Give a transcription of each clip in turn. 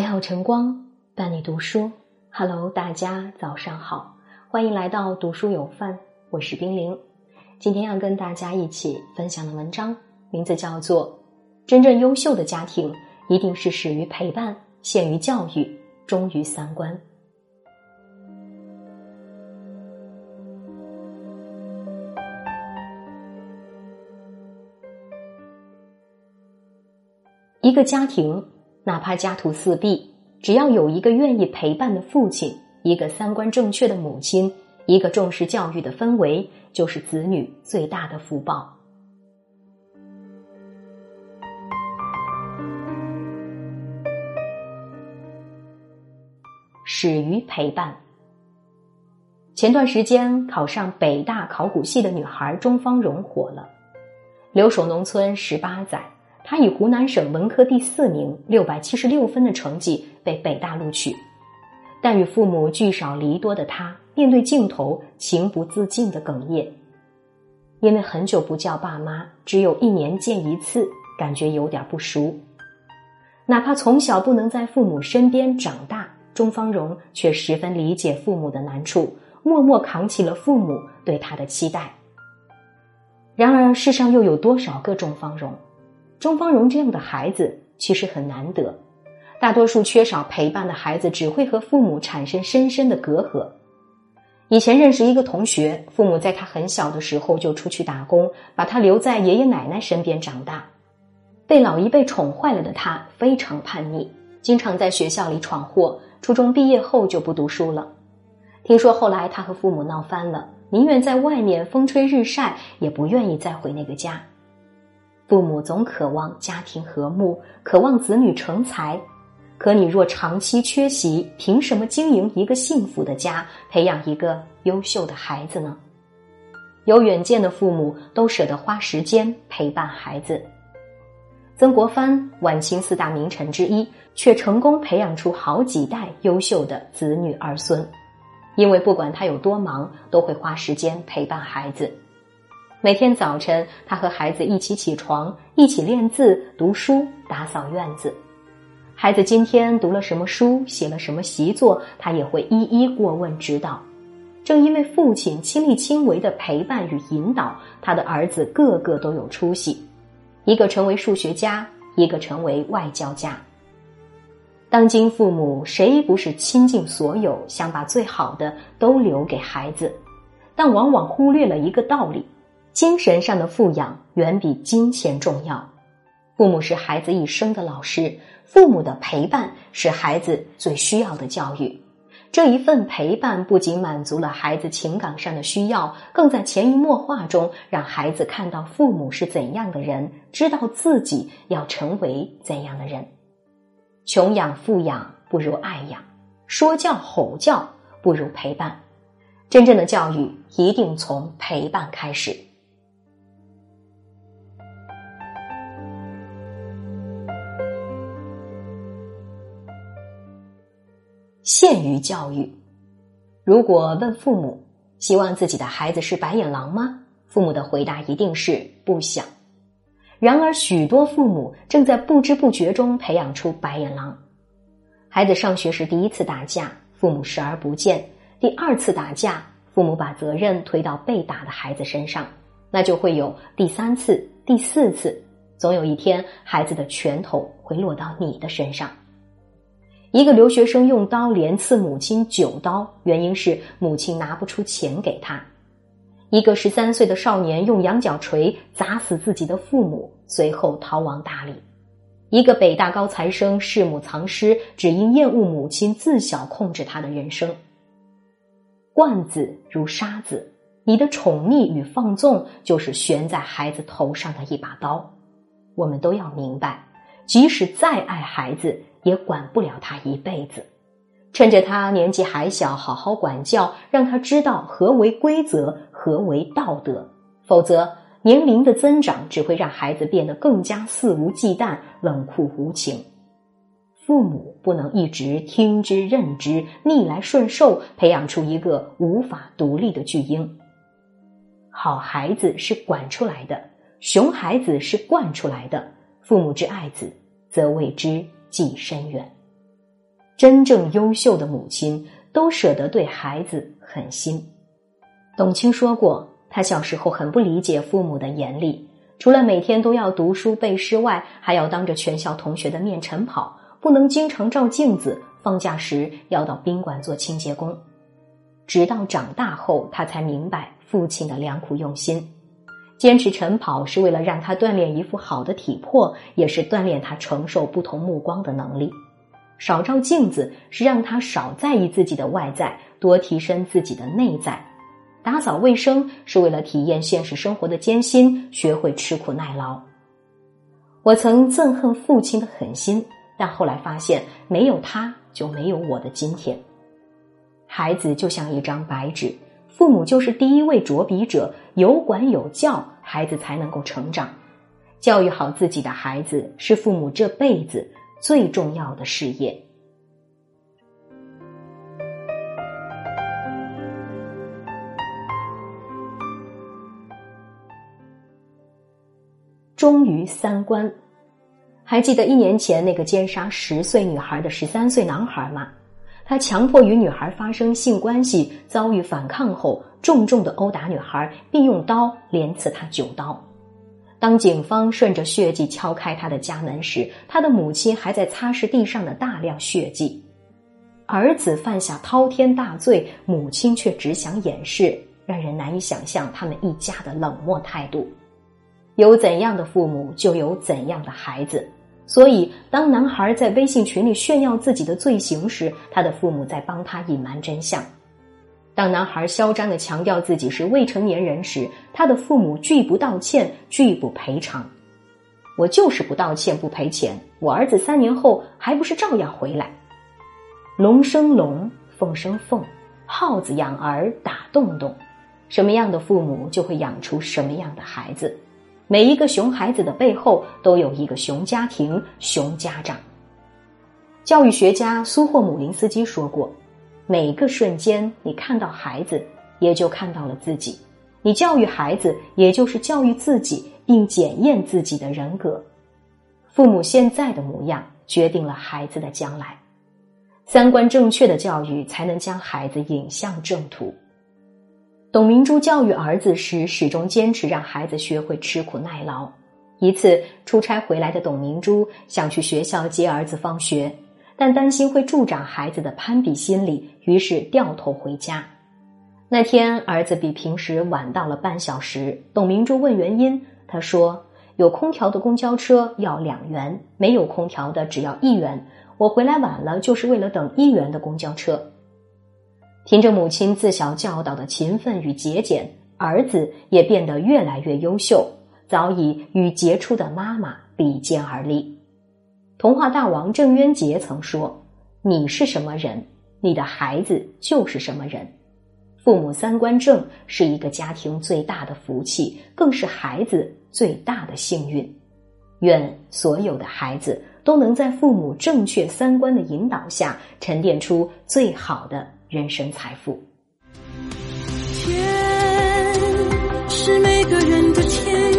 美好晨光伴你读书，Hello，大家早上好，欢迎来到读书有范，我是冰凌。今天要跟大家一起分享的文章名字叫做《真正优秀的家庭一定是始于陪伴，陷于教育，忠于三观》。一个家庭。哪怕家徒四壁，只要有一个愿意陪伴的父亲，一个三观正确的母亲，一个重视教育的氛围，就是子女最大的福报。始于陪伴。前段时间考上北大考古系的女孩钟芳蓉火了，留守农村十八载。他以湖南省文科第四名、六百七十六分的成绩被北大录取，但与父母聚少离多的他，面对镜头情不自禁的哽咽，因为很久不叫爸妈，只有一年见一次，感觉有点不熟。哪怕从小不能在父母身边长大，钟芳荣却十分理解父母的难处，默默扛起了父母对他的期待。然而，世上又有多少个钟芳荣？钟芳蓉这样的孩子其实很难得，大多数缺少陪伴的孩子只会和父母产生深深的隔阂。以前认识一个同学，父母在他很小的时候就出去打工，把他留在爷爷奶奶身边长大。被老一辈宠坏了的他非常叛逆，经常在学校里闯祸。初中毕业后就不读书了。听说后来他和父母闹翻了，宁愿在外面风吹日晒，也不愿意再回那个家。父母总渴望家庭和睦，渴望子女成才，可你若长期缺席，凭什么经营一个幸福的家，培养一个优秀的孩子呢？有远见的父母都舍得花时间陪伴孩子。曾国藩，晚清四大名臣之一，却成功培养出好几代优秀的子女儿孙，因为不管他有多忙，都会花时间陪伴孩子。每天早晨，他和孩子一起起床，一起练字、读书、打扫院子。孩子今天读了什么书，写了什么习作，他也会一一过问指导。正因为父亲亲力亲为的陪伴与引导，他的儿子个个都有出息，一个成为数学家，一个成为外交家。当今父母谁不是倾尽所有，想把最好的都留给孩子，但往往忽略了一个道理。精神上的富养远比金钱重要。父母是孩子一生的老师，父母的陪伴是孩子最需要的教育。这一份陪伴不仅满足了孩子情感上的需要，更在潜移默化中让孩子看到父母是怎样的人，知道自己要成为怎样的人。穷养富养不如爱养，说教吼教不如陪伴。真正的教育一定从陪伴开始。限于教育。如果问父母希望自己的孩子是白眼狼吗？父母的回答一定是不想。然而，许多父母正在不知不觉中培养出白眼狼。孩子上学时第一次打架，父母视而不见；第二次打架，父母把责任推到被打的孩子身上，那就会有第三次、第四次，总有一天，孩子的拳头会落到你的身上。一个留学生用刀连刺母亲九刀，原因是母亲拿不出钱给他；一个十三岁的少年用羊角锤砸死自己的父母，随后逃亡大理；一个北大高材生弑母藏尸，只因厌恶母亲自小控制他的人生。惯子如杀子，你的宠溺与放纵就是悬在孩子头上的一把刀。我们都要明白，即使再爱孩子。也管不了他一辈子，趁着他年纪还小，好好管教，让他知道何为规则，何为道德。否则，年龄的增长只会让孩子变得更加肆无忌惮、冷酷无情。父母不能一直听之任之、逆来顺受，培养出一个无法独立的巨婴。好孩子是管出来的，熊孩子是惯出来的。父母之爱子，则为之。计深远。真正优秀的母亲都舍得对孩子狠心。董卿说过，她小时候很不理解父母的严厉，除了每天都要读书背诗外，还要当着全校同学的面晨跑，不能经常照镜子。放假时要到宾馆做清洁工。直到长大后，他才明白父亲的良苦用心。坚持晨跑是为了让他锻炼一副好的体魄，也是锻炼他承受不同目光的能力。少照镜子是让他少在意自己的外在，多提升自己的内在。打扫卫生是为了体验现实生活的艰辛，学会吃苦耐劳。我曾憎恨父亲的狠心，但后来发现，没有他就没有我的今天。孩子就像一张白纸。父母就是第一位着笔者，有管有教，孩子才能够成长。教育好自己的孩子，是父母这辈子最重要的事业。忠于三观，还记得一年前那个奸杀十岁女孩的十三岁男孩吗？他强迫与女孩发生性关系，遭遇反抗后，重重的殴打女孩，并用刀连刺她九刀。当警方顺着血迹敲开他的家门时，他的母亲还在擦拭地上的大量血迹。儿子犯下滔天大罪，母亲却只想掩饰，让人难以想象他们一家的冷漠态度。有怎样的父母，就有怎样的孩子。所以，当男孩在微信群里炫耀自己的罪行时，他的父母在帮他隐瞒真相；当男孩嚣张的强调自己是未成年人时，他的父母拒不道歉，拒不赔偿。我就是不道歉，不赔钱，我儿子三年后还不是照样回来？龙生龙，凤生凤，耗子养儿打洞洞，什么样的父母就会养出什么样的孩子。每一个熊孩子的背后都有一个熊家庭、熊家长。教育学家苏霍姆林斯基说过：“每个瞬间，你看到孩子，也就看到了自己；你教育孩子，也就是教育自己，并检验自己的人格。父母现在的模样，决定了孩子的将来。三观正确的教育，才能将孩子引向正途。”董明珠教育儿子时，始终坚持让孩子学会吃苦耐劳。一次出差回来的董明珠想去学校接儿子放学，但担心会助长孩子的攀比心理，于是掉头回家。那天儿子比平时晚到了半小时，董明珠问原因，他说：“有空调的公交车要两元，没有空调的只要一元。我回来晚了，就是为了等一元的公交车。”凭着母亲自小教导的勤奋与节俭，儿子也变得越来越优秀，早已与杰出的妈妈比肩而立。童话大王郑渊洁曾说：“你是什么人，你的孩子就是什么人。”父母三观正是一个家庭最大的福气，更是孩子最大的幸运。愿所有的孩子都能在父母正确三观的引导下，沉淀出最好的。人生财富。天是每个人的天，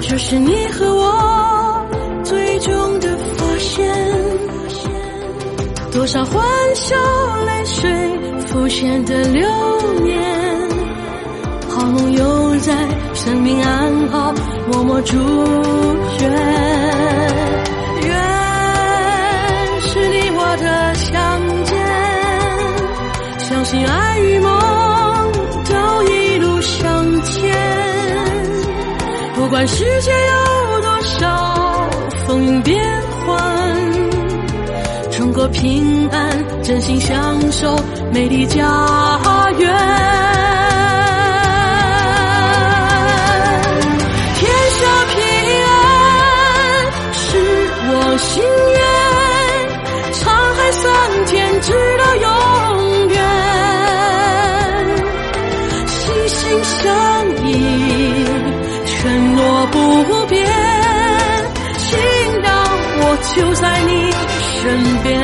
这是你和我最终的发现。多少欢笑泪水浮现的流年，好梦又在生命安好默默祝愿。不管世界有多少风云变幻，中国平安，真心相守美丽家园。人边。